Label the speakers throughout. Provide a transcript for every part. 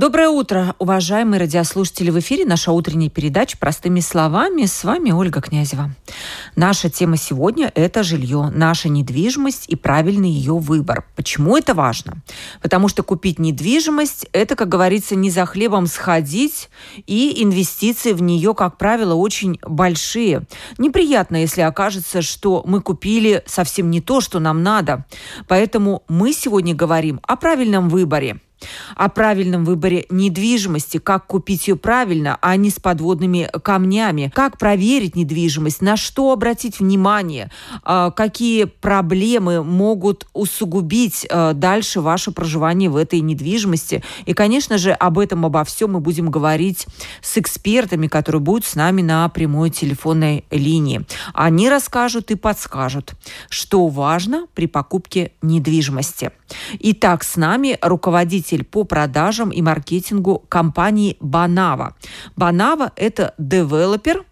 Speaker 1: Доброе утро, уважаемые радиослушатели. В эфире наша утренняя передача «Простыми словами». С вами Ольга Князева. Наша тема сегодня – это жилье, наша недвижимость и правильный ее выбор. Почему это важно? Потому что купить недвижимость – это, как говорится, не за хлебом сходить, и инвестиции в нее, как правило, очень большие. Неприятно, если окажется, что мы купили совсем не то, что нам надо. Поэтому мы сегодня говорим о правильном выборе – о правильном выборе недвижимости, как купить ее правильно, а не с подводными камнями, как проверить недвижимость, на что обратить внимание, а, какие проблемы могут усугубить а, дальше ваше проживание в этой недвижимости. И, конечно же, об этом, обо всем мы будем говорить с экспертами, которые будут с нами на прямой телефонной линии. Они расскажут и подскажут, что важно при покупке недвижимости. Итак, с нами руководитель по продажам и маркетингу компании Банава. Банава – это девелопер,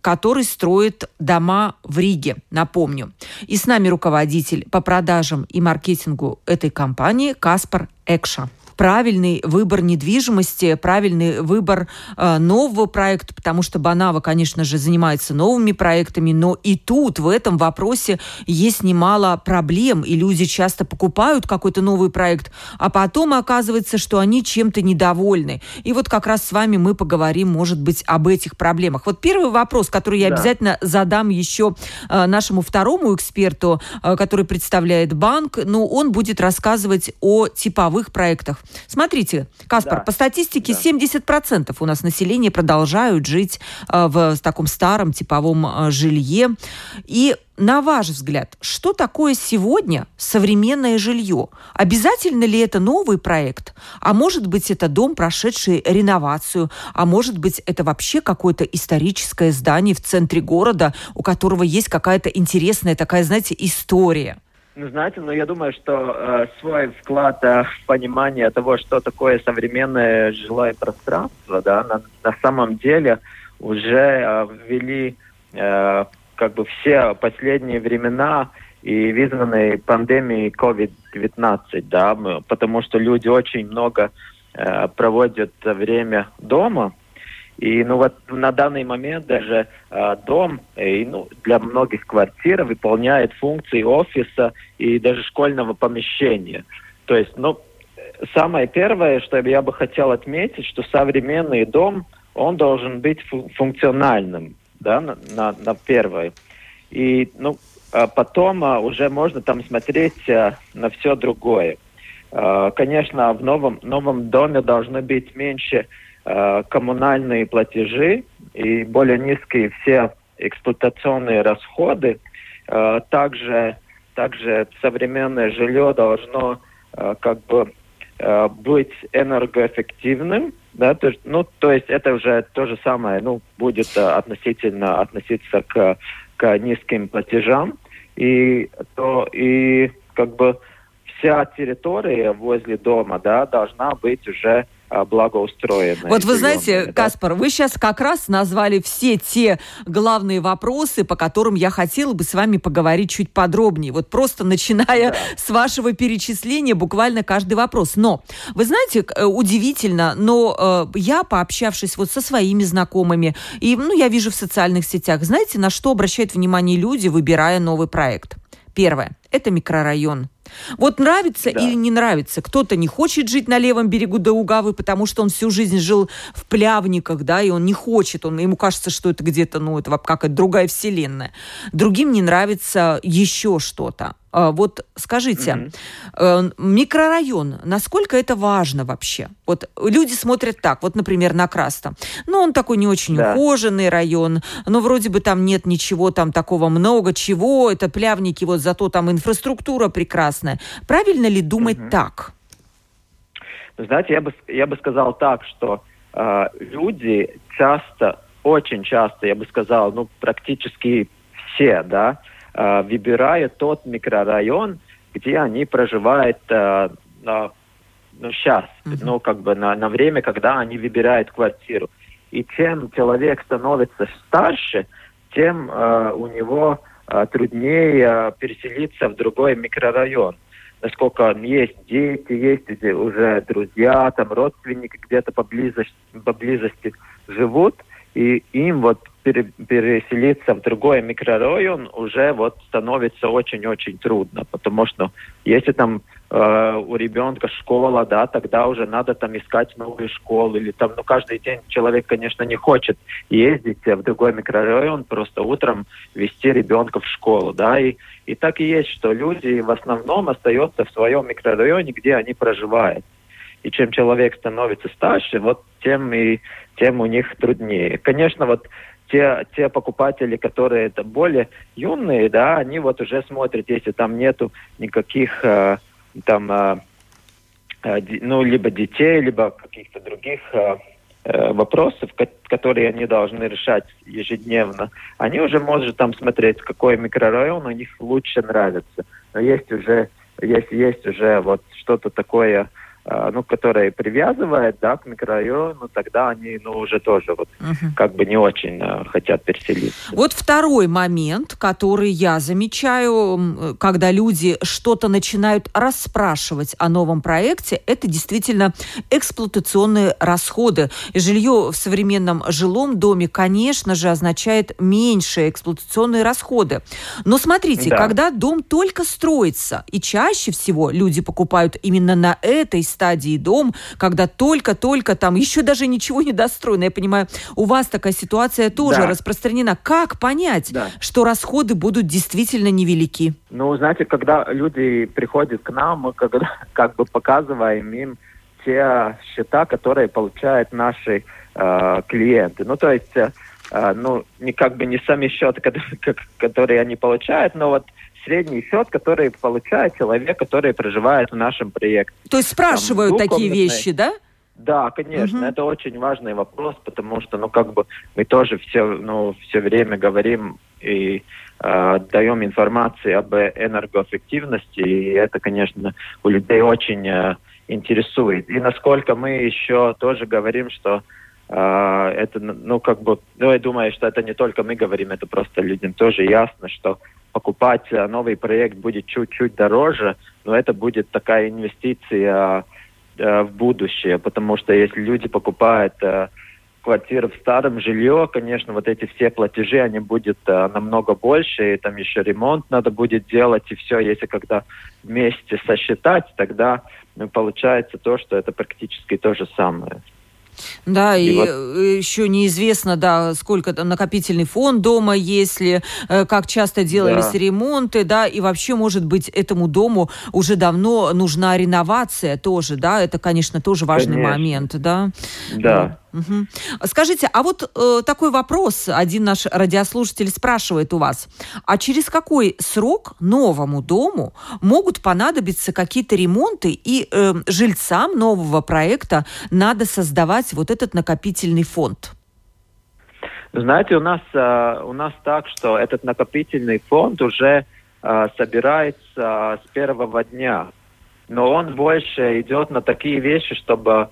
Speaker 1: который строит дома в Риге, напомню. И с нами руководитель по продажам и маркетингу этой компании Каспар Экша правильный выбор недвижимости, правильный выбор э, нового проекта, потому что Банава, конечно же, занимается новыми проектами, но и тут, в этом вопросе, есть немало проблем, и люди часто покупают какой-то новый проект, а потом оказывается, что они чем-то недовольны. И вот как раз с вами мы поговорим, может быть, об этих проблемах. Вот первый вопрос, который я да. обязательно задам еще э, нашему второму эксперту, э, который представляет банк, но он будет рассказывать о типовых проектах. Смотрите, Каспар, да. по статистике да. 70% у нас населения продолжают жить э, в таком старом типовом э, жилье. И на ваш взгляд, что такое сегодня современное жилье? Обязательно ли это новый проект? А может быть, это дом, прошедший реновацию? А может быть, это вообще какое-то историческое здание в центре города, у которого есть какая-то интересная такая, знаете, история?
Speaker 2: Ну, знаете, но ну, я думаю, что э, свой вклад э, в понимание того, что такое современное жилое пространство, да, на, на самом деле уже э, ввели э, как бы все последние времена и вызванные пандемией COVID-19, да, потому что люди очень много э, проводят время дома, и ну вот на данный момент даже э, дом и, ну, для многих квартир выполняет функции офиса и даже школьного помещения. То есть, ну, самое первое, что я бы хотел отметить, что современный дом, он должен быть функциональным, да, на, на, на первое. И, ну, а потом а, уже можно там смотреть на все другое. Конечно, в новом, новом доме должно быть меньше Э, коммунальные платежи и более низкие все эксплуатационные расходы. Э, также, также современное жилье должно э, как бы быть энергоэффективным, да, то есть, ну, то есть это уже то же самое, ну, будет относительно относиться к, к низким платежам, и то и как бы вся территория возле дома, да, должна быть уже а, благоустроенная.
Speaker 1: Вот вы знаете, да? Каспар, вы сейчас как раз назвали все те главные вопросы, по которым я хотела бы с вами поговорить чуть подробнее. Вот просто начиная да. с вашего перечисления буквально каждый вопрос. Но, вы знаете, э, удивительно, но э, я, пообщавшись вот со своими знакомыми, и ну, я вижу в социальных сетях, знаете, на что обращают внимание люди, выбирая новый проект? Первое – это микрорайон. Вот нравится да. или не нравится. Кто-то не хочет жить на левом берегу Даугавы, потому что он всю жизнь жил в Плявниках, да, и он не хочет, он, ему кажется, что это где-то, ну, это какая-то другая вселенная. Другим не нравится еще что-то. А, вот скажите, mm-hmm. микрорайон, насколько это важно вообще? Вот люди смотрят так, вот, например, на Краста. Ну, он такой не очень да. ухоженный район, но вроде бы там нет ничего там такого много чего, это плявники, вот зато там инфраструктура прекрасная. Правильно ли думать mm-hmm. так?
Speaker 2: Знаете, я бы, я бы сказал так, что э, люди часто, очень часто, я бы сказал, ну, практически все, да, э, выбирают тот микрорайон, где они проживают э, ну, сейчас, uh-huh. ну, как бы на, на время, когда они выбирают квартиру. И чем человек становится старше, тем э, у него э, труднее э, переселиться в другой микрорайон. Насколько есть дети, есть уже друзья, там родственники где-то поблизости, поблизости живут, и им вот переселиться в другой микрорайон уже вот становится очень-очень трудно, потому что если там э, у ребенка школа, да, тогда уже надо там искать новую школу или там, ну, каждый день человек, конечно, не хочет ездить в другой микрорайон, просто утром вести ребенка в школу, да, и, и так и есть, что люди в основном остаются в своем микрорайоне, где они проживают. И чем человек становится старше, вот тем и тем у них труднее. Конечно, вот те, те покупатели, которые это более юные, да, они вот уже смотрят, если там нету никаких э, там, э, э, ну, либо детей, либо каких-то других э, э вопросов, которые они должны решать ежедневно, они уже могут там смотреть, какой микрорайон у них лучше нравится. Но есть уже, есть, есть уже вот что-то такое, ну, которая привязывает, да, к микрорайону, тогда они, ну, уже тоже вот угу. как бы не очень uh, хотят переселиться.
Speaker 1: Вот второй момент, который я замечаю, когда люди что-то начинают расспрашивать о новом проекте, это действительно эксплуатационные расходы. Жилье в современном жилом доме, конечно же, означает меньшие эксплуатационные расходы. Но смотрите, да. когда дом только строится, и чаще всего люди покупают именно на этой стадии дом, когда только-только там еще даже ничего не достроено. Я понимаю, у вас такая ситуация тоже да. распространена. Как понять, да. что расходы будут действительно невелики?
Speaker 2: Ну, знаете, когда люди приходят к нам, мы как, как бы показываем им те счета, которые получают наши э, клиенты. Ну, то есть, э, ну, не как бы не сами счеты, которые они получают, но вот средний счет, который получает человек, который проживает в нашем проекте.
Speaker 1: То есть спрашивают Там, такие вещи, да?
Speaker 2: Да, конечно, угу. это очень важный вопрос, потому что, ну, как бы мы тоже все, ну, все время говорим и э, даем информацию об энергоэффективности, и это, конечно, у людей очень э, интересует. И насколько мы еще тоже говорим, что э, это, ну, как бы, ну, я думаю, что это не только мы говорим, это просто людям тоже ясно, что покупать э, новый проект будет чуть-чуть дороже, но это будет такая инвестиция э, в будущее, потому что если люди покупают э, квартиру в старом жилье, конечно, вот эти все платежи, они будут намного больше, и там еще ремонт надо будет делать, и все, если когда вместе сосчитать, тогда ну, получается то, что это практически то же самое.
Speaker 1: Да, и, и вот... Э, еще неизвестно, да, сколько там накопительный фонд дома, если э, как часто делались да. ремонты, да, и вообще, может быть, этому дому уже давно нужна реновация тоже, да, это, конечно, тоже важный конечно. момент, да.
Speaker 2: Да.
Speaker 1: Угу. Скажите, а вот э, такой вопрос один наш радиослушатель спрашивает у вас. А через какой срок новому дому могут понадобиться какие-то ремонты и э, жильцам нового проекта надо создавать вот этот накопительный фонд?
Speaker 2: Знаете, у нас, э, у нас так, что этот накопительный фонд уже э, собирается с первого дня. Но он больше идет на такие вещи, чтобы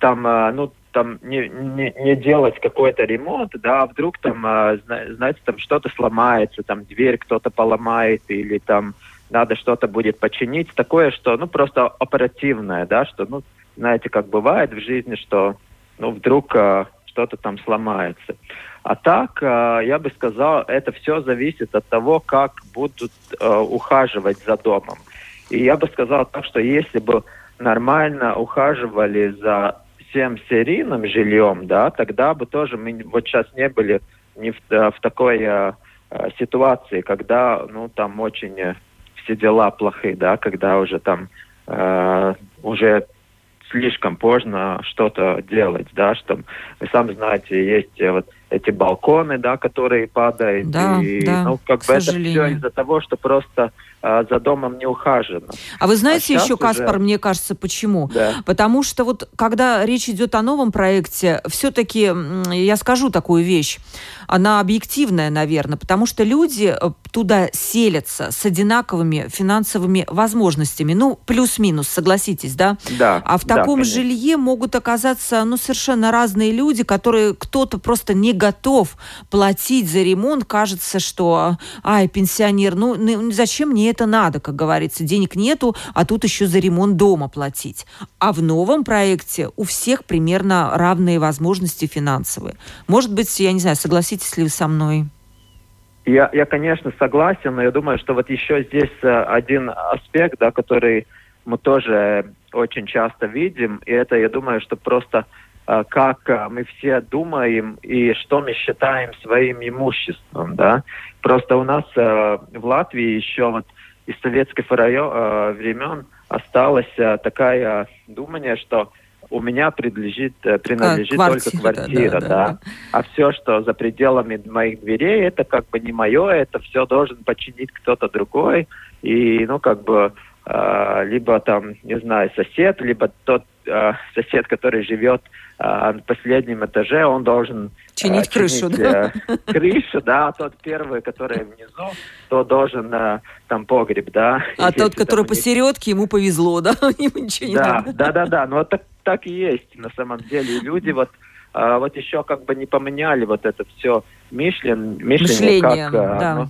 Speaker 2: там, э, ну, там не, не, не делать какой-то ремонт, да, а вдруг там, знаете, там что-то сломается, там дверь кто-то поломает или там надо что-то будет починить, такое, что, ну, просто оперативное, да, что, ну, знаете, как бывает в жизни, что, ну, вдруг а, что-то там сломается. А так, а, я бы сказал, это все зависит от того, как будут а, ухаживать за домом. И я бы сказал так, что если бы нормально ухаживали за всем серийным жильем, да, тогда бы тоже мы вот сейчас не были не в, э, в такой э, э, ситуации, когда, ну, там очень э, все дела плохие, да, когда уже там э, уже слишком поздно что-то делать, да, что вы сами знаете, есть вот эти балконы, да, которые падают,
Speaker 1: да,
Speaker 2: и,
Speaker 1: да,
Speaker 2: ну, как бы это все из-за того, что просто за домом не ухажено.
Speaker 1: А вы знаете а еще, Каспар, уже... мне кажется, почему? Да. Потому что вот когда речь идет о новом проекте, все-таки я скажу такую вещь, она объективная, наверное, потому что люди э, туда селятся с одинаковыми финансовыми возможностями, ну, плюс-минус, согласитесь, да?
Speaker 2: Да.
Speaker 1: А в таком да, жилье могут оказаться, ну, совершенно разные люди, которые кто-то просто не готов платить за ремонт, кажется, что, ай, пенсионер, ну, зачем мне это надо, как говорится, денег нету, а тут еще за ремонт дома платить. А в новом проекте у всех примерно равные возможности финансовые. Может быть, я не знаю, согласитесь ли вы со мной?
Speaker 2: Я, я, конечно, согласен, но я думаю, что вот еще здесь э, один аспект, да, который мы тоже очень часто видим, и это, я думаю, что просто э, как э, мы все думаем и что мы считаем своим имуществом, да. Просто у нас в Латвии еще вот из советских э, времен осталось э, такая думание, что у меня принадлежит, э, принадлежит а, только квартира, да, да, да. да. А все, что за пределами моих дверей, это как бы не мое, это все должен починить кто-то другой. И, ну, как бы, э, либо там, не знаю, сосед, либо тот э, сосед, который живет на последнем этаже, он должен
Speaker 1: чинить э, крышу, да?
Speaker 2: Э, крышу, да, а тот первый, который внизу, то должен э, там погреб, да.
Speaker 1: А тот, который посередке, ему повезло, да? Ему ничего не
Speaker 2: да. Да, да, да, ну так, так и есть на самом деле. И люди вот а, вот еще как бы не поменяли вот это все мышление,
Speaker 1: мышление, мышление как, да. ну,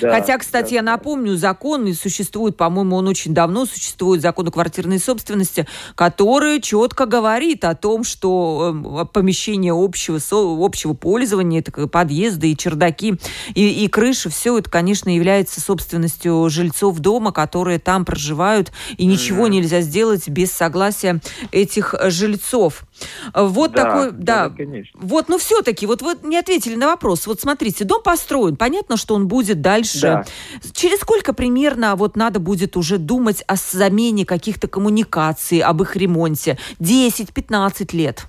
Speaker 1: да, Хотя, кстати, да. я напомню, закон и существует, по-моему, он очень давно существует, закон о квартирной собственности, который четко говорит о том, что э, помещение общего, общего пользования, это подъезды и чердаки, и, и крыши, все это, конечно, является собственностью жильцов дома, которые там проживают, и ничего mm-hmm. нельзя сделать без согласия этих жильцов. Вот да, такой, да, да конечно. Вот, но все-таки, вот вы не ответили на вопрос. Вот смотрите, дом построен, понятно, что он будет дальше. Да. Через сколько примерно вот надо будет уже думать о замене каких-то коммуникаций, об их ремонте? 10-15 лет?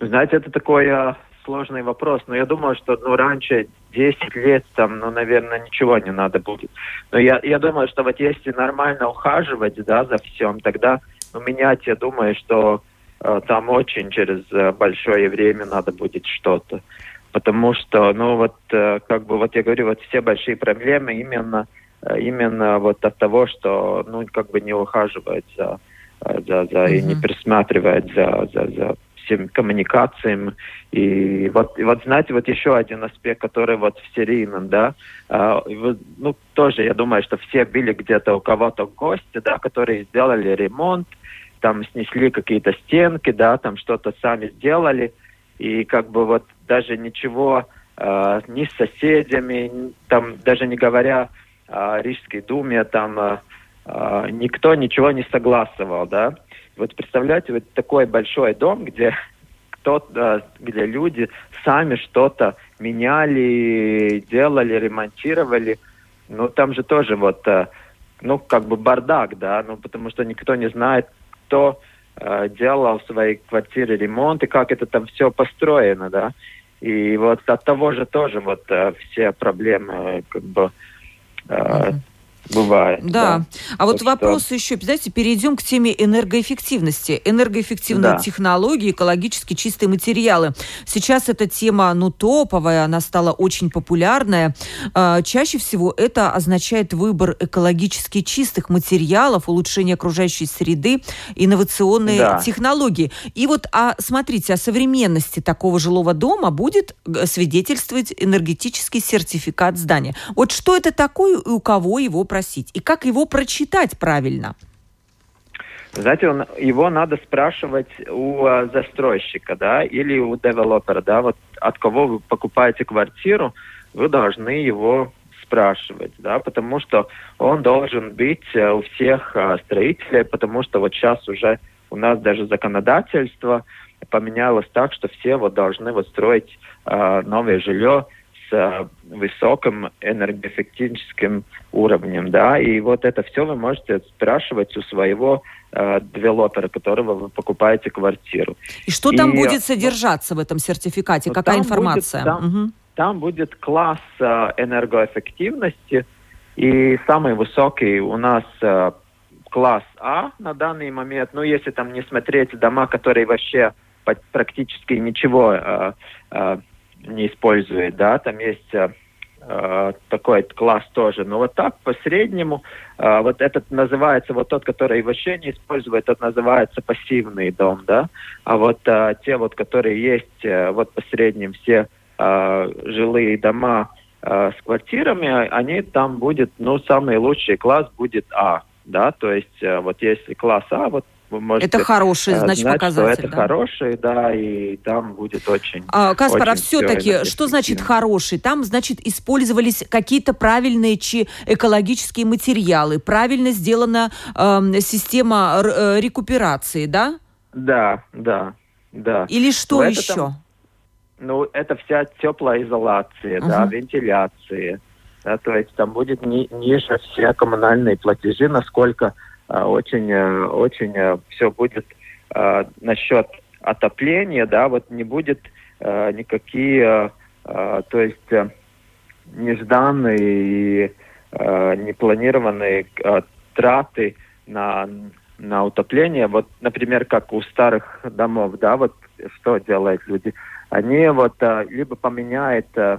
Speaker 2: знаете, это такой э, сложный вопрос, но я думаю, что ну, раньше 10 лет, там, ну, наверное, ничего не надо будет. Но я, я думаю, что вот если нормально ухаживать, да, за всем, тогда ну, менять, я думаю, что э, там очень через э, большое время надо будет что-то потому что, ну вот, э, как бы, вот я говорю, вот все большие проблемы именно, э, именно вот от того, что, ну, как бы не ухаживает за, э, за, за mm-hmm. и не присматривает за, за, за всем коммуникациям. И вот, и вот, знаете, вот еще один аспект, который вот в серийном, да, ну, тоже, я думаю, что все были где-то у кого-то гости, да, которые сделали ремонт, там снесли какие-то стенки, да, там что-то сами сделали, и как бы вот даже ничего э, ни с соседями, там даже не говоря о Рижской думе, там э, э, никто ничего не согласовал, да. Вот представляете, вот такой большой дом, где кто-то, где люди сами что-то меняли, делали, ремонтировали, ну там же тоже вот, э, ну как бы бардак, да, ну потому что никто не знает, кто Э, делал в своей квартире ремонт и как это там все построено, да. И вот от того же тоже вот э, все проблемы как бы uh Бывает.
Speaker 1: Да. да. А вот так вопрос что... еще, знаете, перейдем к теме энергоэффективности. Энергоэффективные да. технологии, экологически чистые материалы. Сейчас эта тема, ну, топовая, она стала очень популярная. А, чаще всего это означает выбор экологически чистых материалов, улучшение окружающей среды, инновационные да. технологии. И вот, а, смотрите, о современности такого жилого дома будет э, свидетельствовать энергетический сертификат здания. Вот что это такое и у кого его просить? И как его прочитать правильно?
Speaker 2: Знаете, он, его надо спрашивать у а, застройщика, да, или у девелопера, да, вот от кого вы покупаете квартиру, вы должны его спрашивать, да, потому что он должен быть а, у всех а, строителей, потому что вот сейчас уже у нас даже законодательство поменялось так, что все вот должны вот строить а, новое жилье с высоким энергоэффективным уровнем, да, и вот это все вы можете спрашивать у своего э, девелопера, которого вы покупаете квартиру.
Speaker 1: И что там и, будет ну, содержаться ну, в этом сертификате? Какая информация?
Speaker 2: Будет, там, угу. там будет класс э, энергоэффективности, И самый высокий у нас э, класс А на данный момент. Ну, если там не смотреть дома, которые вообще практически ничего э, э, не используют, да, там есть э, такой класс тоже. Но вот так по среднему, э, вот этот называется, вот тот, который вообще не использует, тот называется пассивный дом, да. А вот э, те вот, которые есть, э, вот по средним все э, жилые дома э, с квартирами, они там будет, ну, самый лучший класс будет А, да, то есть э, вот если класс А, вот
Speaker 1: вы можете это хороший, э, значит, знать, показатель.
Speaker 2: Что это да? хороший, да, и там будет очень.
Speaker 1: А, Каспар, а очень а все-таки что значит хороший? Там, значит, использовались какие-то правильные чи экологические материалы, правильно сделана э, система э, рекуперации, да?
Speaker 2: Да, да, да.
Speaker 1: Или что Но еще? Там,
Speaker 2: ну, это вся теплая изоляция, uh-huh. да, вентиляция. Да, то есть там будет ни, ниже все коммунальные платежи, насколько очень, э, очень э, все будет а, насчет отопления, да, вот не будет а, никакие, то есть нежданные и непланированные траты на, на утопление. Вот, например, как у старых домов, да, вот что делают люди? Они вот либо поменяют э,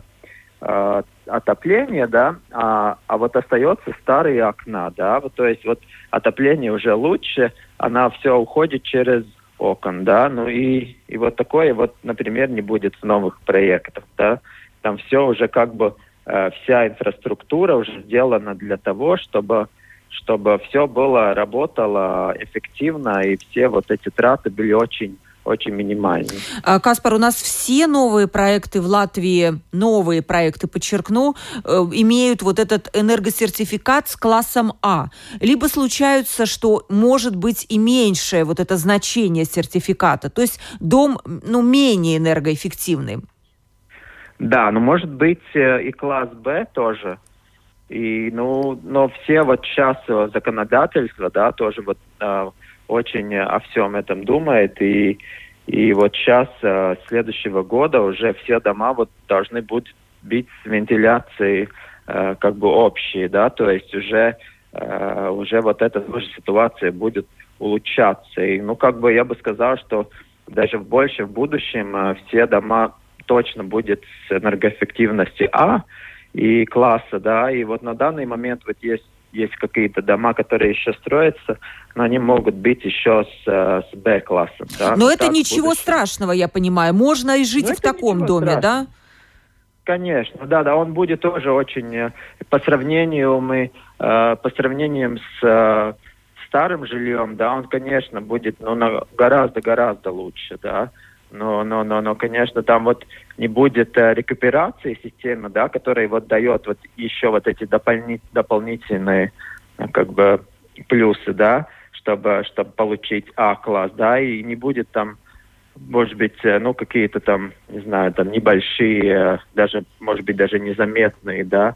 Speaker 2: отопление, да, а, а вот остается старые окна, да, вот, то есть вот отопление уже лучше, она все уходит через окон, да, ну и, и вот такое вот, например, не будет в новых проектах, да, там все уже как бы, э, вся инфраструктура уже сделана для того, чтобы чтобы все было, работало эффективно, и все вот эти траты были очень очень минимальный.
Speaker 1: А, Каспар, у нас все новые проекты в Латвии, новые проекты, подчеркну, э, имеют вот этот энергосертификат с классом А. Либо случаются, что может быть и меньшее вот это значение сертификата, то есть дом ну, менее энергоэффективный.
Speaker 2: Да, но может быть э, и класс Б тоже. И, ну, но все вот сейчас законодательство, да, тоже вот а, очень о всем этом думает. И, и вот сейчас, э, следующего года, уже все дома вот должны будут быть с вентиляцией э, как бы общие, да, то есть уже, э, уже вот эта тоже ситуация будет улучшаться. И, ну, как бы я бы сказал, что даже в больше в будущем все дома точно будет с энергоэффективности А и класса, да, и вот на данный момент вот есть есть какие-то дома, которые еще строятся, но они могут быть еще с, э, с Б-классом.
Speaker 1: Да? Но это ничего будущем. страшного, я понимаю. Можно и жить но в таком доме, страшного. да?
Speaker 2: Конечно, да, да, он будет тоже очень э, по сравнению мы э, по сравнению с старым жильем, да, он, конечно, будет, ну, гораздо гораздо лучше, да но, но, но, но, конечно, там вот не будет э, рекуперации системы, да, которая вот дает вот еще вот эти дополни, дополнительные э, как бы плюсы, да, чтобы, чтобы получить А-класс, да, и не будет там, может быть, э, ну, какие-то там, не знаю, там небольшие, даже, может быть, даже незаметные, да,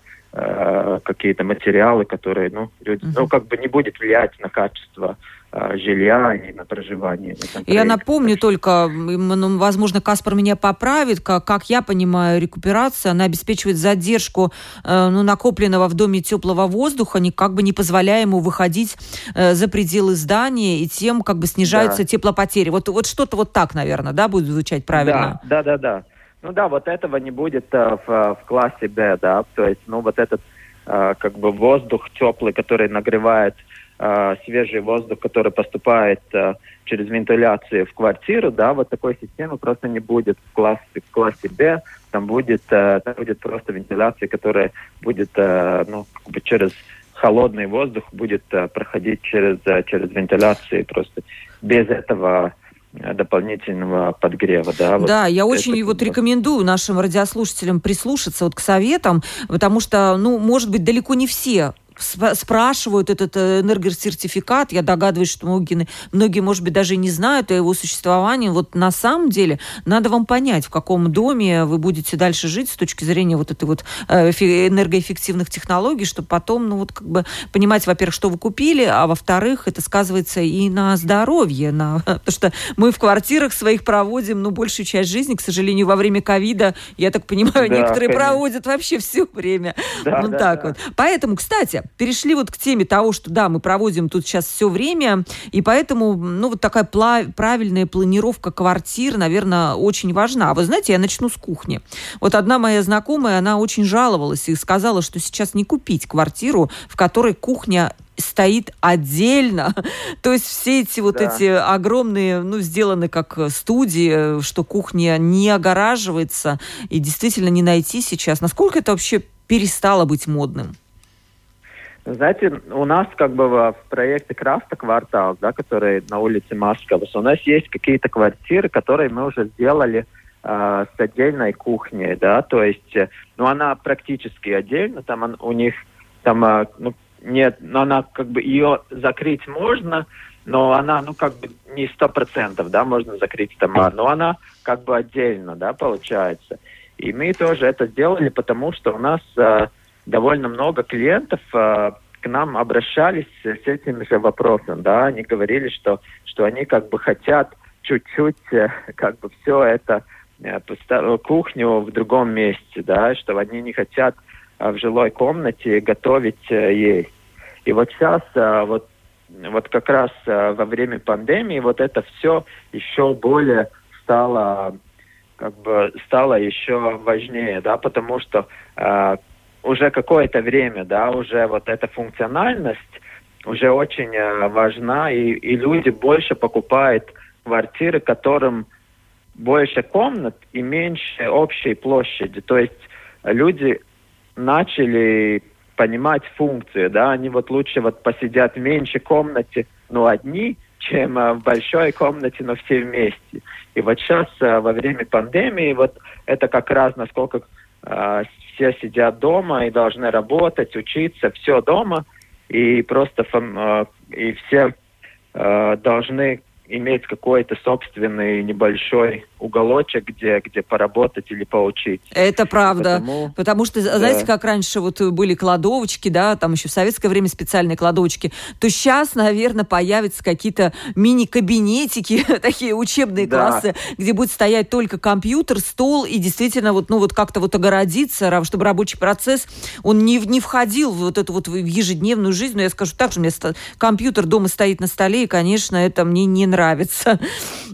Speaker 2: какие-то материалы, которые, ну, люди, uh-huh. ну, как бы не будет влиять на качество жилья и на проживание.
Speaker 1: Я напомню только, ну, возможно, Каспар меня поправит, как, как я понимаю, рекуперация, она обеспечивает задержку э, ну, накопленного в доме теплого воздуха, не, как бы не позволяя ему выходить э, за пределы здания, и тем как бы снижаются да. теплопотери. Вот, вот что-то вот так, наверное, да, будет звучать правильно?
Speaker 2: Да, да, да. да. Ну да, вот этого не будет э, в, в классе Б, да, то есть, ну вот этот как бы воздух теплый, который нагревает э, свежий воздух, который поступает э, через вентиляцию в квартиру, да, вот такой системы просто не будет в классе, в классе Б, там будет, э, там будет просто вентиляция, которая будет, э, ну, как бы через холодный воздух будет э, проходить через, э, через вентиляцию, просто без этого Э, дополнительного подгрева. Да,
Speaker 1: вот да я очень вот рекомендую нашим радиослушателям прислушаться вот к советам, потому что, ну, может быть, далеко не все спрашивают этот э, энергосертификат. Я догадываюсь, что многие, многие, может быть, даже не знают о его существовании. Вот на самом деле надо вам понять, в каком доме вы будете дальше жить с точки зрения вот этой вот э, энергоэффективных технологий, чтобы потом, ну вот как бы понимать, во-первых, что вы купили, а во-вторых, это сказывается и на здоровье, на... потому что мы в квартирах своих проводим, ну, большую часть жизни, к сожалению, во время ковида, я так понимаю, да, некоторые конечно. проводят вообще все время. Да, ну, да, так да. вот. Поэтому, кстати, перешли вот к теме того, что, да, мы проводим тут сейчас все время, и поэтому, ну, вот такая правильная планировка квартир, наверное, очень важна. А вы знаете, я начну с кухни. Вот одна моя знакомая, она очень жаловалась и сказала, что сейчас не купить квартиру, в которой кухня стоит отдельно. То есть все эти вот да. эти огромные, ну, сделаны как студии, что кухня не огораживается, и действительно не найти сейчас. Насколько это вообще перестало быть модным?
Speaker 2: Знаете, у нас как бы в проекте Краста квартал, да, который на улице Маскалус, у нас есть какие-то квартиры, которые мы уже сделали э, с отдельной кухней, да, то есть, э, ну, она практически отдельно, там он, у них, там, э, ну, нет, но она как бы ее закрыть можно, но она, ну, как бы не сто процентов, да, можно закрыть там, но она как бы отдельно, да, получается. И мы тоже это сделали, потому что у нас э, довольно много клиентов э, к нам обращались с этим же вопросом, да, они говорили, что, что они как бы хотят чуть-чуть э, как бы все это э, кухню в другом месте, да, что они не хотят э, в жилой комнате готовить э, есть. И вот сейчас э, вот вот как раз во время пандемии вот это все еще более стало как бы стало еще важнее, да, потому что уже какое-то время, да, уже вот эта функциональность уже очень э, важна, и, и люди больше покупают квартиры, которым больше комнат и меньше общей площади. То есть люди начали понимать функцию, да, они вот лучше вот посидят в меньшей комнате, но одни, чем э, в большой комнате, но все вместе. И вот сейчас э, во время пандемии вот это как раз насколько все сидят дома и должны работать, учиться, все дома, и просто э, и все э, должны иметь какой-то собственный небольшой уголочек, где, где поработать или поучить.
Speaker 1: Это правда. Потому, Потому что, да. знаете, как раньше вот были кладовочки, да, там еще в советское время специальные кладовочки, то сейчас, наверное, появятся какие-то мини-кабинетики, такие учебные да. классы, где будет стоять только компьютер, стол, и действительно вот, ну, вот как-то вот огородиться, чтобы рабочий процесс, он не, не входил в вот эту вот в ежедневную жизнь. Но я скажу так, что у меня компьютер дома стоит на столе, и, конечно, это мне не нравится.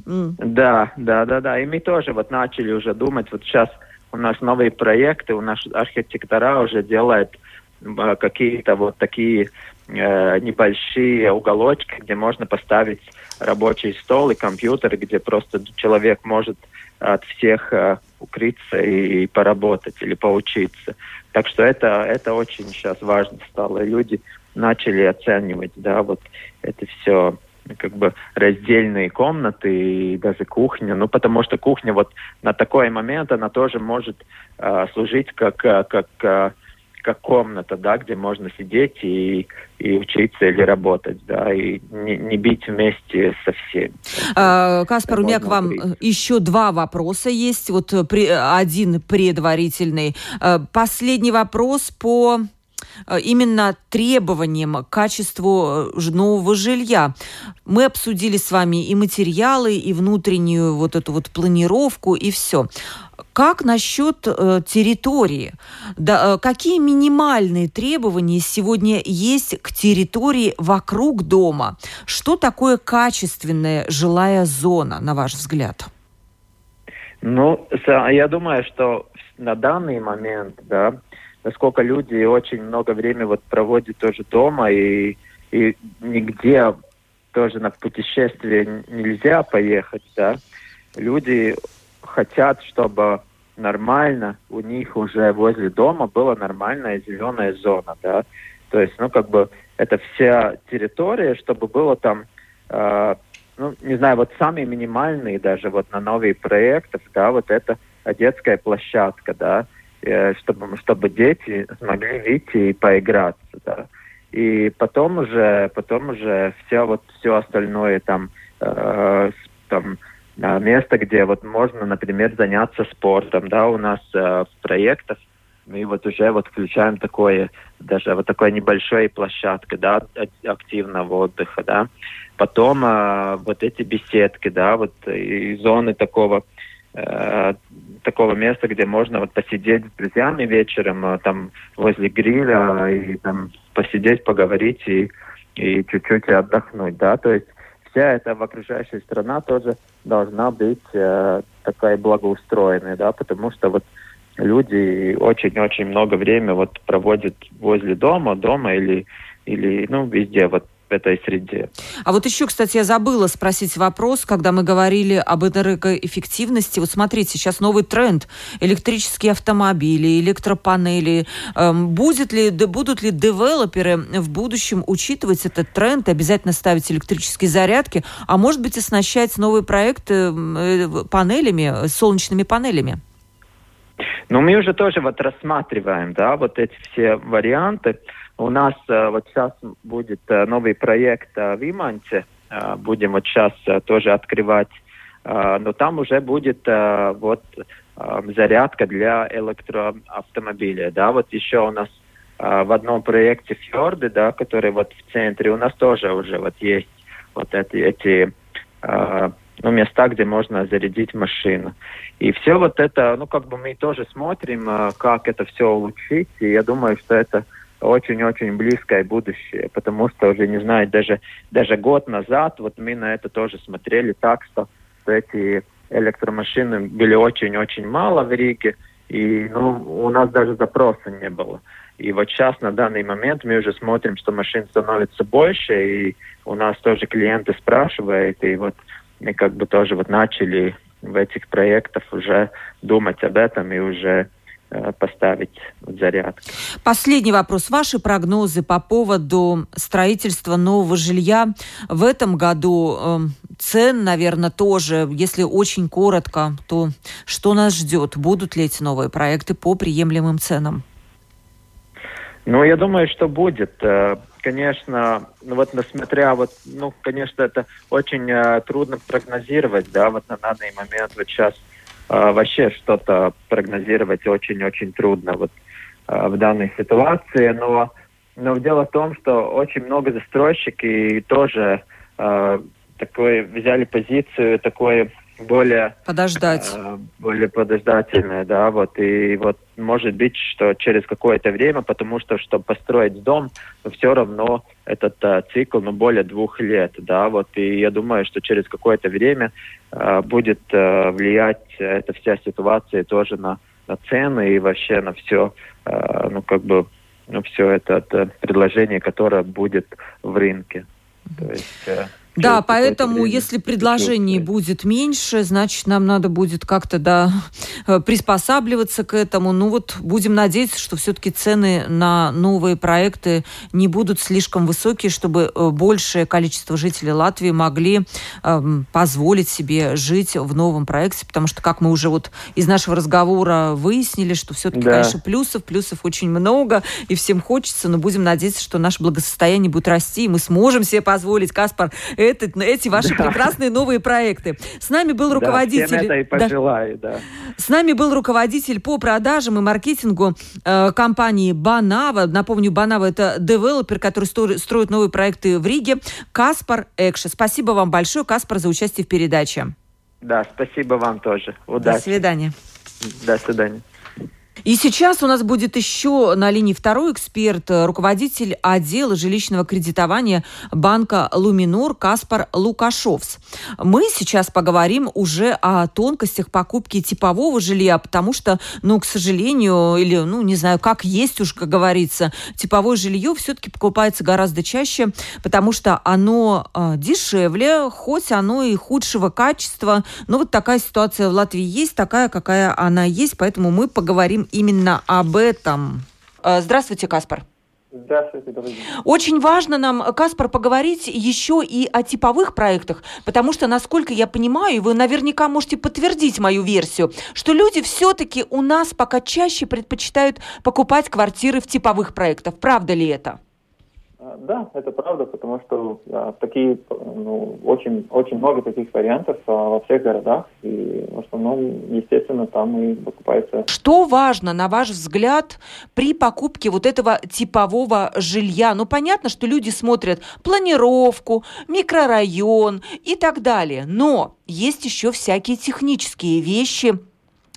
Speaker 2: Да, да, да, да. И мы тоже вот начали уже думать, вот сейчас у нас новые проекты, у нас архитектора уже делают э, какие-то вот такие э, небольшие уголочки, где можно поставить рабочий стол и компьютер, где просто человек может от всех э, укрыться и, и поработать или поучиться. Так что это, это очень сейчас важно стало. Люди начали оценивать, да, вот это все как бы раздельные комнаты и даже кухня. Ну, потому что кухня вот на такой момент, она тоже может э, служить как, э, как, э, как комната, да, где можно сидеть и, и учиться или работать, да, и не, не бить вместе со всеми.
Speaker 1: А, Каспар, у меня к вам говорить. еще два вопроса есть. Вот при, один предварительный. Последний вопрос по Э, именно требованиям к качеству э, нового жилья. Мы обсудили с вами и материалы, и внутреннюю вот эту вот планировку, и все. Как насчет э, территории? Да, э, какие минимальные требования сегодня есть к территории вокруг дома? Что такое качественная жилая зона, на ваш взгляд?
Speaker 2: Ну, я думаю, что на данный момент, да, насколько люди очень много времени вот проводят тоже дома и, и нигде тоже на путешествие нельзя поехать, да. Люди хотят, чтобы нормально у них уже возле дома была нормальная зеленая зона, да. То есть, ну, как бы это вся территория, чтобы было там, э, ну, не знаю, вот самые минимальные даже вот на новые проекты, да, вот это детская площадка, да, чтобы, чтобы дети смогли выйти и поиграться. Да. и потом уже, потом уже все вот все остальное там, э, там э, место, где вот можно, например, заняться спортом, да, у нас э, в проектах мы вот уже вот включаем такое, даже вот такой небольшой площадка, да, активного отдыха, да. Потом э, вот эти беседки, да, вот и зоны такого э, такого места, где можно вот посидеть с друзьями вечером, э, там возле гриля и там посидеть, поговорить и и чуть-чуть отдохнуть, да, то есть вся эта окружающая страна тоже должна быть э, такая благоустроенная, да, потому что вот люди очень-очень много времени вот проводят возле дома, дома или, или ну, везде. Вот этой среде.
Speaker 1: А вот еще, кстати, я забыла спросить вопрос, когда мы говорили об энергоэффективности. Вот смотрите, сейчас новый тренд. Электрические автомобили, электропанели. Эм, будет ли, будут ли девелоперы в будущем учитывать этот тренд обязательно ставить электрические зарядки, а может быть оснащать новые проекты э, панелями, солнечными панелями?
Speaker 2: Ну, мы уже тоже вот рассматриваем, да, вот эти все варианты. У нас э, вот сейчас будет э, новый проект э, в Иманте, будем вот сейчас тоже открывать, но там уже будет вот зарядка для электроавтомобиля, да, вот еще у нас в одном проекте Фьорды, да, который вот в центре, у нас тоже уже вот есть вот эти, эти ну, места, где можно зарядить машину. И все вот это, ну, как бы мы тоже смотрим, э, как это все улучшить, и я думаю, что это очень-очень близкое будущее, потому что уже, не знаю, даже, даже год назад вот мы на это тоже смотрели так, что эти электромашины были очень-очень мало в Риге, и ну, у нас даже запроса не было. И вот сейчас, на данный момент, мы уже смотрим, что машин становится больше, и у нас тоже клиенты спрашивают, и вот мы как бы тоже вот начали в этих проектах уже думать об этом и уже э, поставить зарядки.
Speaker 1: Последний вопрос. Ваши прогнозы по поводу строительства нового жилья в этом году, э, цен, наверное, тоже, если очень коротко, то что нас ждет? Будут ли эти новые проекты по приемлемым ценам?
Speaker 2: Ну, я думаю, что будет. Конечно, ну вот несмотря вот, ну, конечно, это очень э, трудно прогнозировать, да, вот на данный момент вот сейчас э, вообще что-то прогнозировать очень-очень трудно вот э, в данной ситуации, но, но дело в том, что очень много застройщиков и тоже э, такой взяли позицию такой более
Speaker 1: подождать,
Speaker 2: э, более подождательная, да, вот. И вот может быть, что через какое-то время, потому что чтобы построить дом, все равно этот э, цикл, ну более двух лет, да, вот и я думаю, что через какое-то время э, будет э, влиять эта вся ситуация тоже на на цены и вообще на все, э, ну как бы, ну все это, это предложение, которое будет в рынке. То есть э,
Speaker 1: да, поэтому если предложений будет меньше, значит, нам надо будет как-то да, э, приспосабливаться к этому. Ну вот будем надеяться, что все-таки цены на новые проекты не будут слишком высокие, чтобы э, большее количество жителей Латвии могли э, позволить себе жить в новом проекте, потому что, как мы уже вот из нашего разговора выяснили, что все-таки, да. конечно, плюсов, плюсов очень много, и всем хочется, но будем надеяться, что наше благосостояние будет расти, и мы сможем себе позволить, Каспар, это, эти ваши да. прекрасные новые проекты. С нами был руководитель... Да,
Speaker 2: это и пожелаю, да. да.
Speaker 1: С нами был руководитель по продажам и маркетингу э, компании Банава. Напомню, Банава это девелопер, который строит новые проекты в Риге. Каспар Экша. Спасибо вам большое, Каспар, за участие в передаче.
Speaker 2: Да, спасибо вам тоже. Удачи.
Speaker 1: До свидания.
Speaker 2: До свидания.
Speaker 1: И сейчас у нас будет еще на линии второй эксперт, э, руководитель отдела жилищного кредитования банка «Луминор» Каспар Лукашовс. Мы сейчас поговорим уже о тонкостях покупки типового жилья, потому что, ну, к сожалению, или, ну, не знаю, как есть уж, как говорится, типовое жилье все-таки покупается гораздо чаще, потому что оно э, дешевле, хоть оно и худшего качества. Но вот такая ситуация в Латвии есть, такая, какая она есть, поэтому мы поговорим именно об этом. Э, здравствуйте, Каспар.
Speaker 3: Здравствуйте, добрый день.
Speaker 1: Очень важно нам, Каспар, поговорить еще и о типовых проектах, потому что, насколько я понимаю, и вы наверняка можете подтвердить мою версию, что люди все-таки у нас пока чаще предпочитают покупать квартиры в типовых проектах. Правда ли это?
Speaker 3: А, да, это правда, потому что а, такие, ну, очень, очень много таких вариантов а, во всех городах, и в основном, естественно, там и покупается.
Speaker 1: Что важно, на ваш взгляд, при покупке вот этого типового жилья? Ну, понятно, что люди смотрят планировку, микрорайон и так далее, но есть еще всякие технические вещи,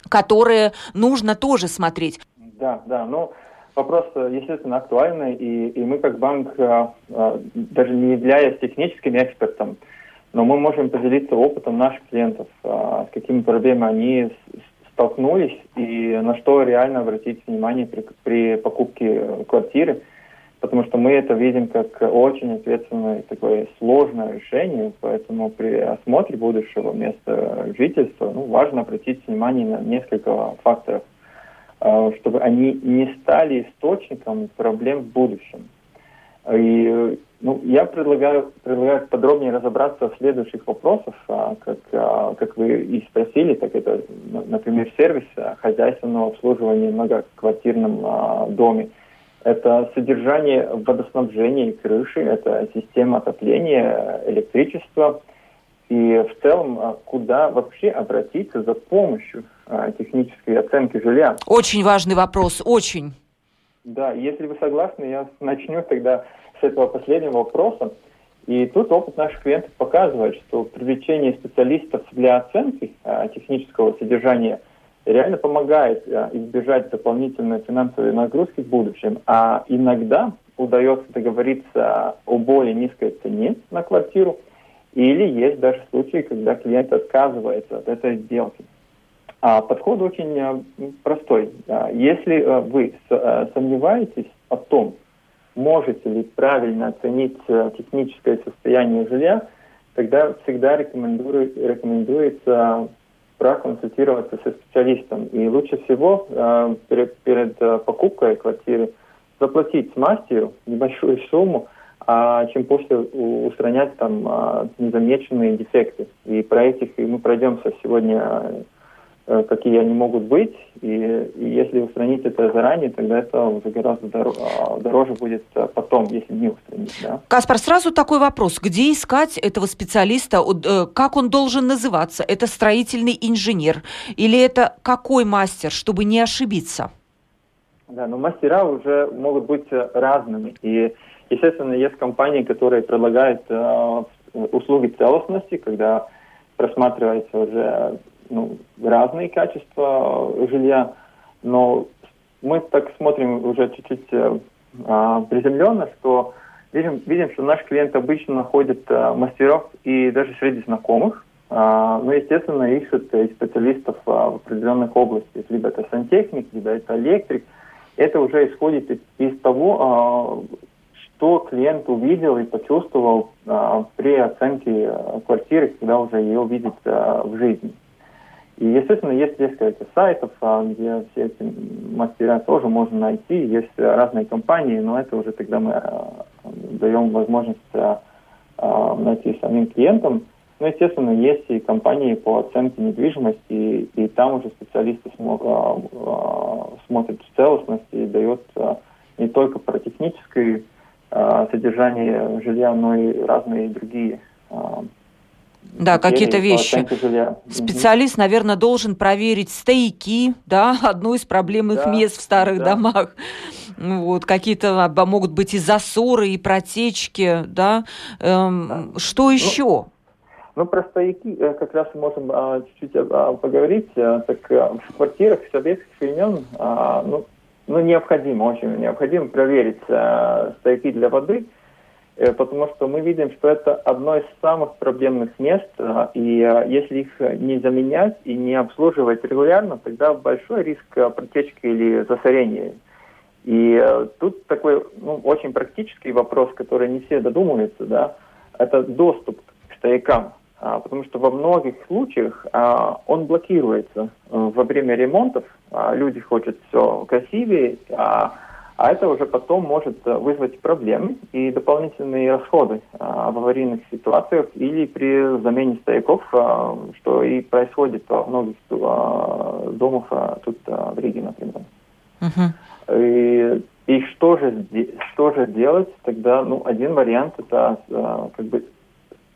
Speaker 1: которые нужно тоже смотреть.
Speaker 3: Да, да, ну, вопрос, э, естественно, актуальный, и, и мы как банк, э, э, даже не являясь техническим экспертом, но мы можем поделиться опытом наших клиентов, с какими проблемами они столкнулись и на что реально обратить внимание при, при покупке квартиры, потому что мы это видим как очень ответственное такое сложное решение, поэтому при осмотре будущего места жительства ну, важно обратить внимание на несколько факторов. А, чтобы они не стали источником проблем в будущем. И ну, я предлагаю, предлагаю подробнее разобраться в следующих вопросах, а, как, а, как вы и спросили, так это, например, сервис хозяйственного обслуживания в многоквартирном доме. Это содержание водоснабжения и крыши, это система отопления, электричества – и в целом, а куда вообще обратиться за помощью а, технической оценки жилья?
Speaker 1: Очень важный вопрос, очень.
Speaker 3: Да, если вы согласны, я начну тогда с этого последнего вопроса. И тут опыт наших клиентов показывает, что привлечение специалистов для оценки а, технического содержания реально помогает а, избежать дополнительной финансовой нагрузки в будущем. А иногда удается договориться о более низкой цене на квартиру – или есть даже случаи, когда клиент отказывается от этой сделки. А подход очень э, простой. Если э, вы э, сомневаетесь о том, можете ли правильно оценить техническое состояние жилья, тогда всегда рекомендую, рекомендуется проконсультироваться со специалистом. И лучше всего перед, перед покупкой квартиры заплатить мастеру небольшую сумму, а чем после устранять там а, незамеченные дефекты. И про этих и мы пройдемся сегодня, э, какие они могут быть. И, и если устранить это заранее, тогда это уже гораздо а, дороже будет а, потом, если не устранить. Да?
Speaker 1: Каспар, сразу такой вопрос. Где искать этого специалиста? Э, как он должен называться? Это строительный инженер? Или это какой мастер, чтобы не ошибиться?
Speaker 3: Да, но мастера уже могут быть разными. И Естественно, есть компании, которые предлагают э, услуги целостности, когда просматривается уже ну, разные качества жилья, но мы так смотрим уже чуть-чуть э, а, приземленно, что видим, видим, что наш клиент обычно находит э, мастеров и даже среди знакомых, э, ну, естественно, ищут специалистов э, в определенных областях, либо это сантехник, либо это электрик. Это уже исходит из, из того, что клиент увидел и почувствовал а, при оценке а, квартиры, когда уже ее видит а, в жизни. И, естественно, есть несколько сайтов, а, где все эти мастера тоже можно найти. Есть разные компании, но это уже тогда мы а, даем возможность а, а, найти самим клиентам. Но, естественно, есть и компании по оценке недвижимости, и, и там уже специалисты смог, а, а, смотрят целостность и дают а, не только про техническую Э, содержание жилья, но и разные другие э,
Speaker 1: да, какие-то вещи. Специалист, наверное, должен проверить стояки, да, одну из проблемных да, мест в старых да. домах. Вот, какие-то а, могут быть и засоры, и протечки, да. Эм, да. Что еще? Ну,
Speaker 3: ну, про стояки э, как раз можем а, чуть-чуть а, поговорить. А, так а, в квартирах советских времен, а, ну, ну, необходимо, очень необходимо проверить э, стояки для воды, э, потому что мы видим, что это одно из самых проблемных мест, э, и э, если их не заменять и не обслуживать регулярно, тогда большой риск э, протечки или засорения. И э, тут такой ну, очень практический вопрос, который не все додумываются, да, это доступ к стоякам. А, потому что во многих случаях а, он блокируется во время ремонтов. А, люди хотят все красивее, а, это уже потом может вызвать проблемы и дополнительные расходы в аварийных ситуациях или при замене стояков, что и происходит во многих домах тут в Риге, например. Uh-huh. И И что же, что же делать? Тогда, ну, один вариант это как бы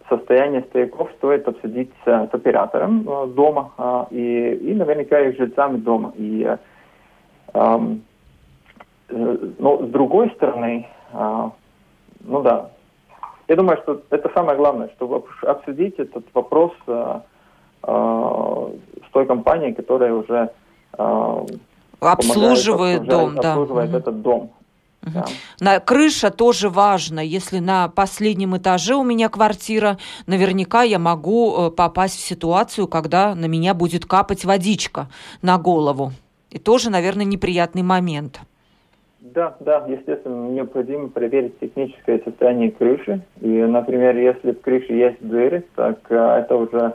Speaker 3: состояние стояков стоит обсудить с, оператором э, дома э, и, и наверняка и с жильцами дома. И, э, э, но с другой стороны, э, ну да, я думаю, что это самое главное, чтобы обсудить этот вопрос с той компанией, которая уже
Speaker 1: обслуживает дом,
Speaker 3: да. Обслуживает этот дом.
Speaker 1: Да. На, крыша тоже важно. Если на последнем этаже у меня квартира, наверняка я могу э, попасть в ситуацию, когда на меня будет капать водичка на голову. И тоже, наверное, неприятный момент.
Speaker 3: Да, да, естественно, необходимо проверить техническое состояние крыши. И, например, если в крыше есть дыры, так э, это уже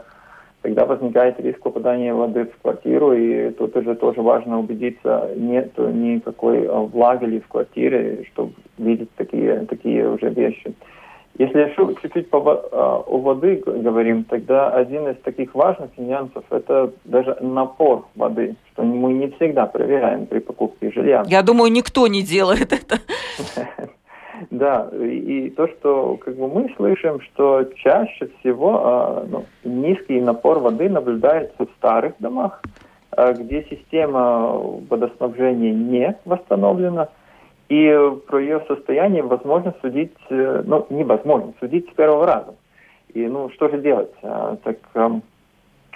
Speaker 3: тогда возникает риск попадания воды в квартиру, и тут уже тоже важно убедиться, нет никакой а, влаги ли в квартире, чтобы видеть такие, такие уже вещи. Если чуть-чуть по, а, о воды говорим, тогда один из таких важных нюансов – это даже напор воды, что мы не всегда проверяем при покупке жилья.
Speaker 1: Я думаю, никто не делает это.
Speaker 3: Да, и то, что как бы мы слышим, что чаще всего а, ну, низкий напор воды наблюдается в старых домах, а, где система водоснабжения не восстановлена, и про ее состояние возможно судить, э, ну, невозможно судить с первого раза. И, ну, что же делать? А, так,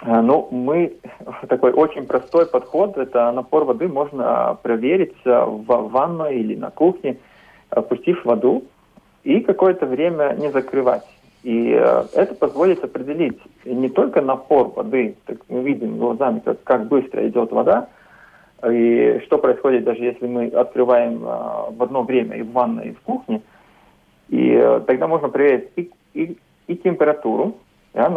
Speaker 3: ну, мы, такой очень простой подход, это напор воды можно проверить в ванной или на кухне – опустив воду и какое-то время не закрывать. И э, это позволит определить не только напор воды, так мы видим глазами, как, как быстро идет вода, и что происходит даже если мы открываем э, в одно время и в ванной, и в кухне. И э, тогда можно проверить и, и, и температуру, э,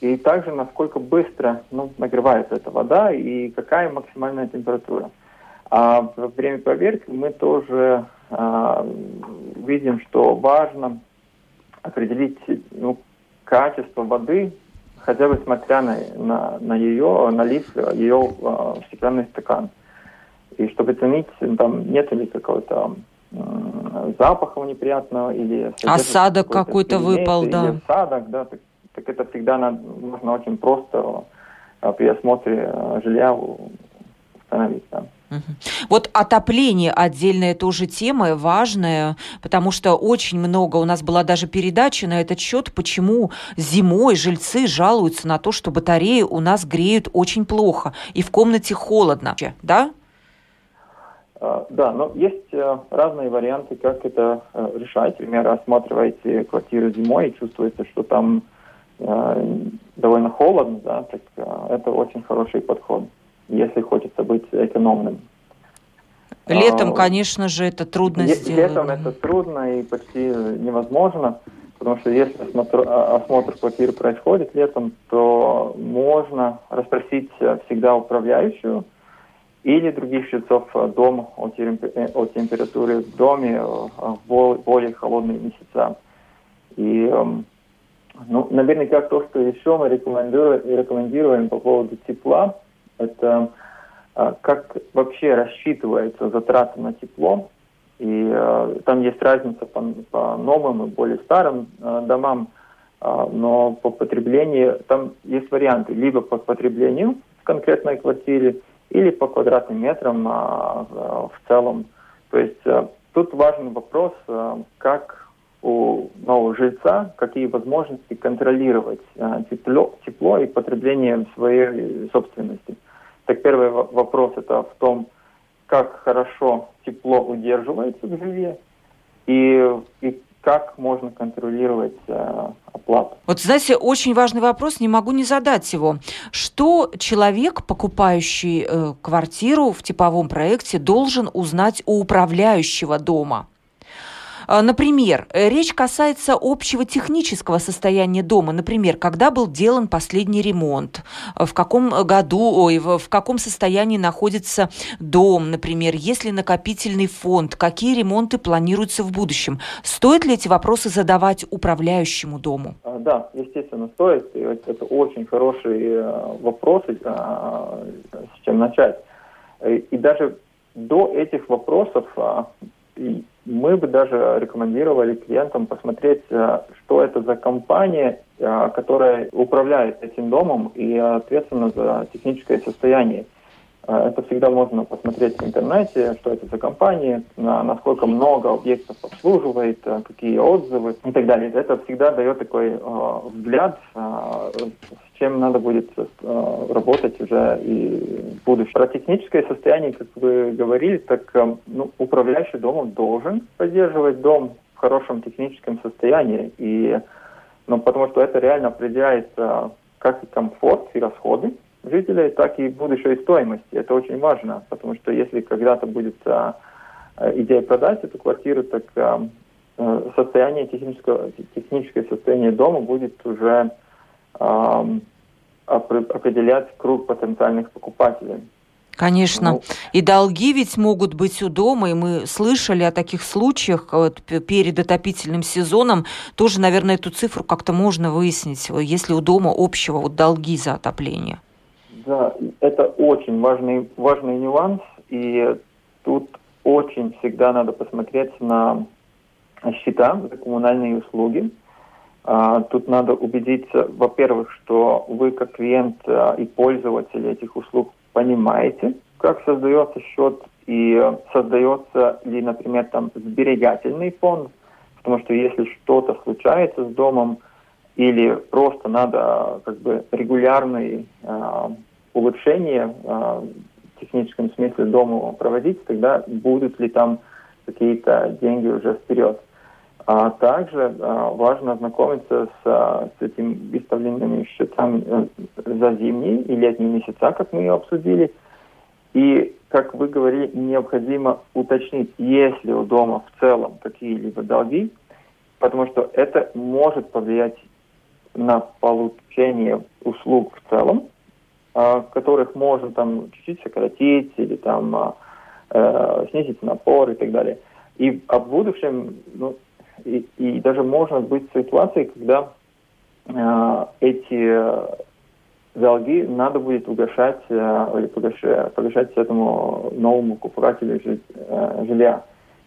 Speaker 3: и также насколько быстро ну, нагревается эта вода и какая максимальная температура. А во время проверки мы тоже а, видим, что важно определить ну, качество воды, хотя бы смотря на, на, на ее, налив ее э, стеклянный стакан. И чтобы оценить, там нет ли какого-то э, запаха неприятного или
Speaker 1: осадок какой-то выпал,
Speaker 3: да. Осадок, да, так, так это всегда надо, можно очень просто э, при осмотре э, жилья установить. Да.
Speaker 1: Вот отопление отдельная тоже тема важная, потому что очень много, у нас была даже передача на этот счет, почему зимой жильцы жалуются на то, что батареи у нас греют очень плохо, и в комнате холодно, да?
Speaker 3: А, да, но есть э, разные варианты, как это э, решать. Например, осматриваете квартиру зимой и чувствуете, что там э, довольно холодно, да, так это очень хороший подход если хочется быть экономным.
Speaker 1: Летом, а, конечно же, это трудно
Speaker 3: Е-
Speaker 1: сделать.
Speaker 3: Летом это трудно и почти невозможно, потому что если осмотр, а, осмотр квартиры происходит летом, то можно расспросить всегда управляющую или других жильцов дома о, температуре в доме в более холодные месяца. И эм, ну, наверняка то, что еще мы рекомендуем, рекомендуем по поводу тепла, это а, как вообще рассчитывается затраты на тепло. И э, там есть разница по, по новым и более старым э, домам, но по потреблению там есть варианты либо по потреблению в конкретной квартире, или по квадратным метрам в целом. То есть тут важный вопрос, как у нового жильца, какие возможности контролировать тепло, тепло и потребление своей собственности. Так первый вопрос это в том, как хорошо тепло удерживается в жилье и, и как можно контролировать э, оплату.
Speaker 1: Вот, знаете, очень важный вопрос, не могу не задать его. Что человек, покупающий э, квартиру в типовом проекте, должен узнать у управляющего дома? А, например, э, речь касается общего технического состояния дома. Например, когда был делан последний ремонт, э, в каком году, ой, в каком состоянии находится дом, например, есть ли накопительный фонд, какие ремонты планируются в будущем. Стоит ли эти вопросы задавать управляющему дому?
Speaker 3: А, да, естественно, стоит. Это очень хороший э, вопрос, с чем начать. И даже до этих вопросов мы бы даже рекомендовали клиентам посмотреть, что это за компания, которая управляет этим домом и ответственна за техническое состояние. А, это всегда можно посмотреть в интернете, что это за компания, насколько много объектов обслуживает, а, какие отзывы и так далее. Это всегда дает такой э, взгляд, э, с чем надо будет э, работать уже и в будущем. Про техническое состояние, как вы говорили, так э, ну, управляющий домом должен поддерживать дом в хорошем техническом состоянии, и, ну, потому что это реально определяет э, как и комфорт и расходы жителей, так и будущей стоимости. Это очень важно, потому что если когда-то будет а, идея продать эту квартиру, так а, э, состояние технического, техническое состояние дома будет уже а, определять круг потенциальных покупателей.
Speaker 1: Конечно. Ну, и долги ведь могут быть у дома, и мы слышали о таких случаях вот, перед отопительным сезоном. Тоже, наверное, эту цифру как-то можно выяснить, если у дома общего вот долги за отопление.
Speaker 3: Да, это очень важный, важный нюанс, и тут очень всегда надо посмотреть на счета за коммунальные услуги. А, тут надо убедиться, во-первых, что вы как клиент а, и пользователь этих услуг понимаете, как создается счет и создается ли, например, там сберегательный фонд, потому что если что-то случается с домом или просто надо как бы регулярный а, улучшения в техническом смысле дома проводить, тогда будут ли там какие-то деньги уже вперед. А также а, важно ознакомиться с, с этими выставленными счетами э, за зимние и летние месяца, как мы обсудили. И, как вы говорили, необходимо уточнить, есть ли у дома в целом какие-либо долги, потому что это может повлиять на получение услуг в целом, а, которых можно там чуть-чуть сократить или там а, э, снизить напор и так далее. И а в будущем, ну, и, и даже можно быть в ситуации, когда э, эти долги надо будет угошать э, или погашать, погашать этому новому покупателю жилья.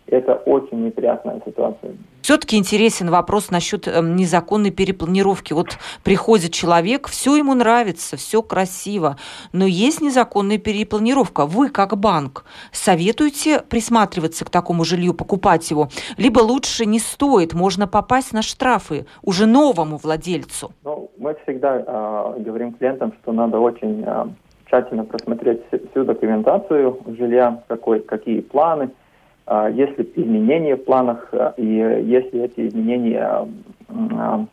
Speaker 3: Это очень неприятная ситуация.
Speaker 1: Все-таки интересен вопрос насчет эм, незаконной перепланировки. Вот приходит человек, все ему нравится, все красиво, но есть незаконная перепланировка. Вы, как банк, советуете присматриваться к такому жилью, покупать его? Либо лучше не стоит, можно попасть на штрафы уже новому владельцу?
Speaker 3: Ну, мы всегда э, говорим клиентам, что надо очень э, тщательно просмотреть всю документацию жилья, какой, какие планы – а, есть ли изменения в планах, а, и если эти изменения а,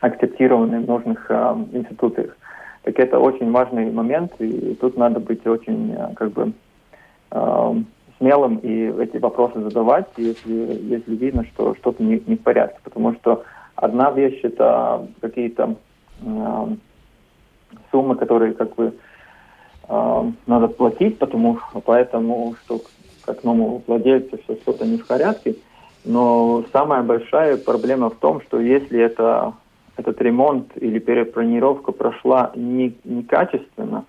Speaker 3: акцептированы в нужных институтах. Так это очень важный момент, и тут надо быть очень как бы смелым и эти вопросы задавать, если, если видно, что что-то не, не в порядке. Потому что одна вещь это какие-то суммы, которые как бы э, надо платить, потому поэтому что как новому владельцу, что что-то не в порядке. Но самая большая проблема в том, что если это, этот ремонт или перепланировка прошла не, некачественно,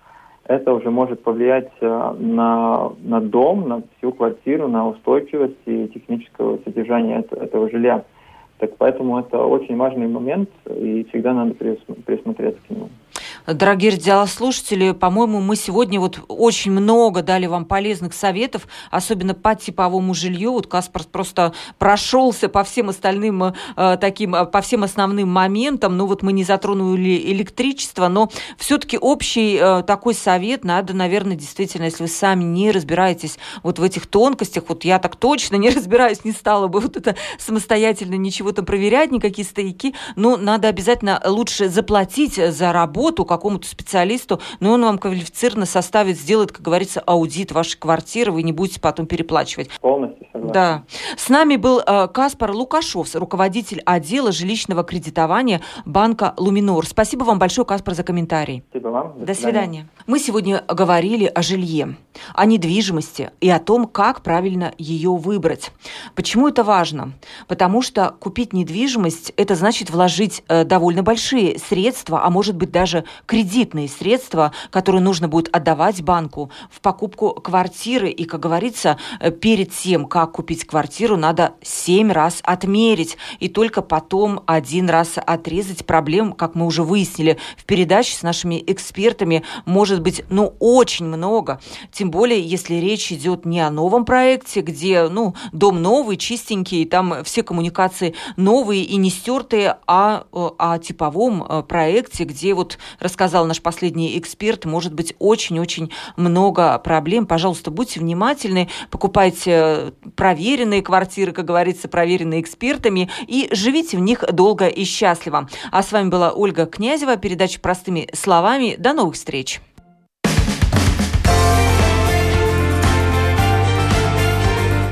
Speaker 3: это уже может повлиять э, на, на дом, на всю квартиру, на устойчивость и технического содержания этого, этого жилья. Так поэтому это очень важный момент, и всегда надо присмотреться к нему.
Speaker 1: Дорогие радиослушатели, по-моему, мы сегодня вот очень много дали вам полезных советов, особенно по типовому жилью. Вот Каспар просто прошелся по всем остальным э, таким, э, по всем основным моментам. Ну вот мы не затронули электричество, но все-таки общий э, такой совет надо, наверное, действительно, если вы сами не разбираетесь вот в этих тонкостях, вот я так точно не разбираюсь, не стала бы вот это самостоятельно ничего там проверять, никакие стояки, но надо обязательно лучше заплатить за работу, какому-то специалисту, но он вам квалифицированно составит, сделает, как говорится, аудит вашей квартиры, вы не будете потом переплачивать.
Speaker 3: Полностью согласен.
Speaker 1: Да. С нами был э, Каспар Лукашов, руководитель отдела жилищного кредитования банка «Луминор». Спасибо вам большое, Каспар, за комментарий.
Speaker 3: Спасибо вам.
Speaker 1: До, До свидания. свидания. Мы сегодня говорили о жилье, о недвижимости и о том, как правильно ее выбрать. Почему это важно? Потому что купить недвижимость – это значит вложить э, довольно большие средства, а может быть даже кредитные средства, которые нужно будет отдавать банку в покупку квартиры. И, как говорится, э, перед тем, как купить квартиру, надо семь раз отмерить и только потом один раз отрезать. Проблем, как мы уже выяснили в передаче с нашими экспертами, может быть, ну, очень много. Тем более, если речь идет не о новом проекте, где, ну, дом новый, чистенький, там все коммуникации новые и не стертые, а э, о типовом э, проекте, где, вот рассказал наш последний эксперт, может быть очень-очень много проблем. Пожалуйста, будьте внимательны, покупайте э, проверенные квартиры, как говорится, проверенные экспертами, и живите в них долго и счастливо. А с вами была Ольга Князева, передача «Простыми словами». До новых встреч!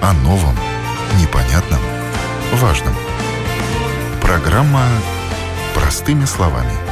Speaker 4: О новом, непонятном, важном. Программа «Простыми словами»